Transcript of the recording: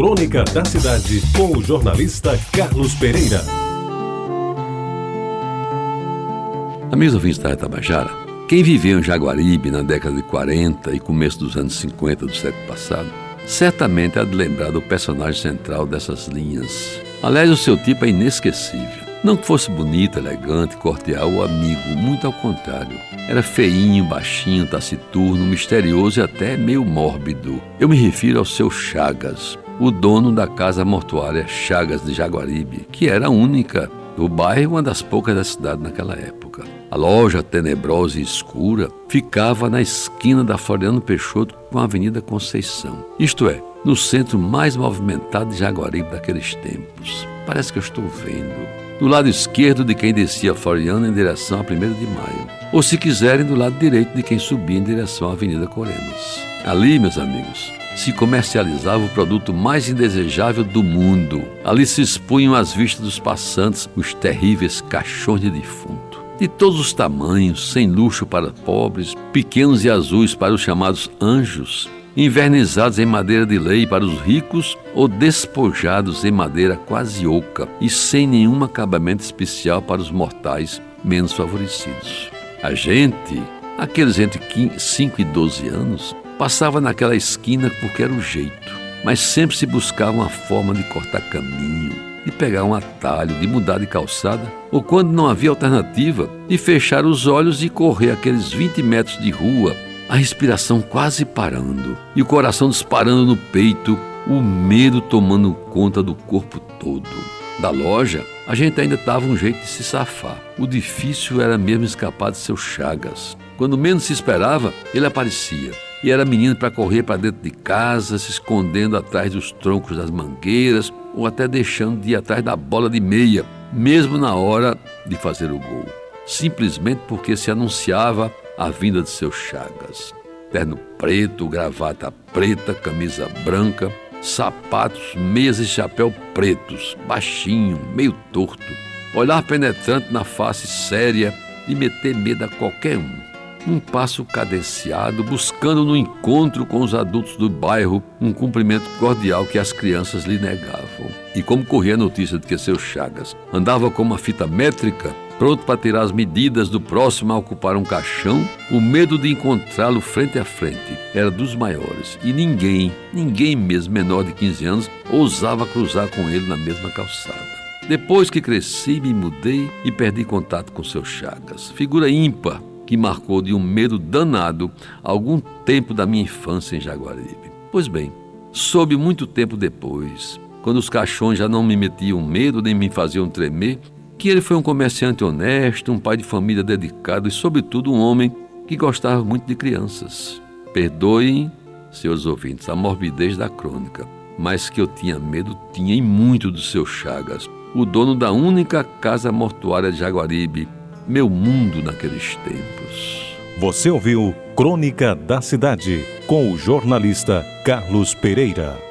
Crônica da Cidade, com o jornalista Carlos Pereira. Amigos ouvintes da Tabajara, quem viveu em Jaguaribe na década de 40 e começo dos anos 50 do século passado, certamente há de lembrar do personagem central dessas linhas. Aliás, o seu tipo é inesquecível. Não que fosse bonito, elegante, cordial ou amigo, muito ao contrário. Era feinho, baixinho, taciturno, misterioso e até meio mórbido. Eu me refiro ao seu Chagas, o dono da casa mortuária Chagas de Jaguaribe, que era a única do bairro uma das poucas da cidade naquela época. A loja, tenebrosa e escura, ficava na esquina da Floriano Peixoto com a Avenida Conceição. Isto é, no centro mais movimentado de Jaguaribe daqueles tempos. Parece que eu estou vendo. Do lado esquerdo de quem descia Floriano em direção a 1 de maio. Ou, se quiserem, do lado direito de quem subia em direção à Avenida Coremas. Ali, meus amigos, se comercializava o produto mais indesejável do mundo. Ali se expunham às vistas dos passantes os terríveis caixões de defunto. De todos os tamanhos, sem luxo para pobres, pequenos e azuis para os chamados anjos, invernizados em madeira de lei para os ricos ou despojados em madeira quase oca e sem nenhum acabamento especial para os mortais menos favorecidos. A gente, aqueles entre 5 e 12 anos, Passava naquela esquina porque era o jeito, mas sempre se buscava uma forma de cortar caminho, de pegar um atalho, de mudar de calçada, ou quando não havia alternativa, de fechar os olhos e correr aqueles 20 metros de rua, a respiração quase parando e o coração disparando no peito, o medo tomando conta do corpo todo. Da loja, a gente ainda dava um jeito de se safar. O difícil era mesmo escapar de seus chagas. Quando menos se esperava, ele aparecia e era menino para correr para dentro de casa, se escondendo atrás dos troncos das mangueiras ou até deixando de ir atrás da bola de meia, mesmo na hora de fazer o gol, simplesmente porque se anunciava a vinda de seus Chagas. Terno preto, gravata preta, camisa branca, sapatos, meias e chapéu pretos, baixinho, meio torto, olhar penetrante na face séria e meter medo a qualquer um um passo cadenciado, buscando no encontro com os adultos do bairro um cumprimento cordial que as crianças lhe negavam. E como corria a notícia de que seu Chagas andava com uma fita métrica, pronto para tirar as medidas do próximo a ocupar um caixão, o medo de encontrá-lo frente a frente era dos maiores e ninguém, ninguém mesmo menor de 15 anos, ousava cruzar com ele na mesma calçada. Depois que cresci, me mudei e perdi contato com seu Chagas. Figura ímpar, que marcou de um medo danado algum tempo da minha infância em Jaguaribe. Pois bem, soube muito tempo depois, quando os caixões já não me metiam medo nem me faziam tremer, que ele foi um comerciante honesto, um pai de família dedicado e, sobretudo, um homem que gostava muito de crianças. Perdoem, seus ouvintes, a morbidez da crônica, mas que eu tinha medo, tinha e muito dos seus Chagas, o dono da única casa mortuária de Jaguaribe, meu mundo naqueles tempos. Você ouviu Crônica da Cidade com o jornalista Carlos Pereira.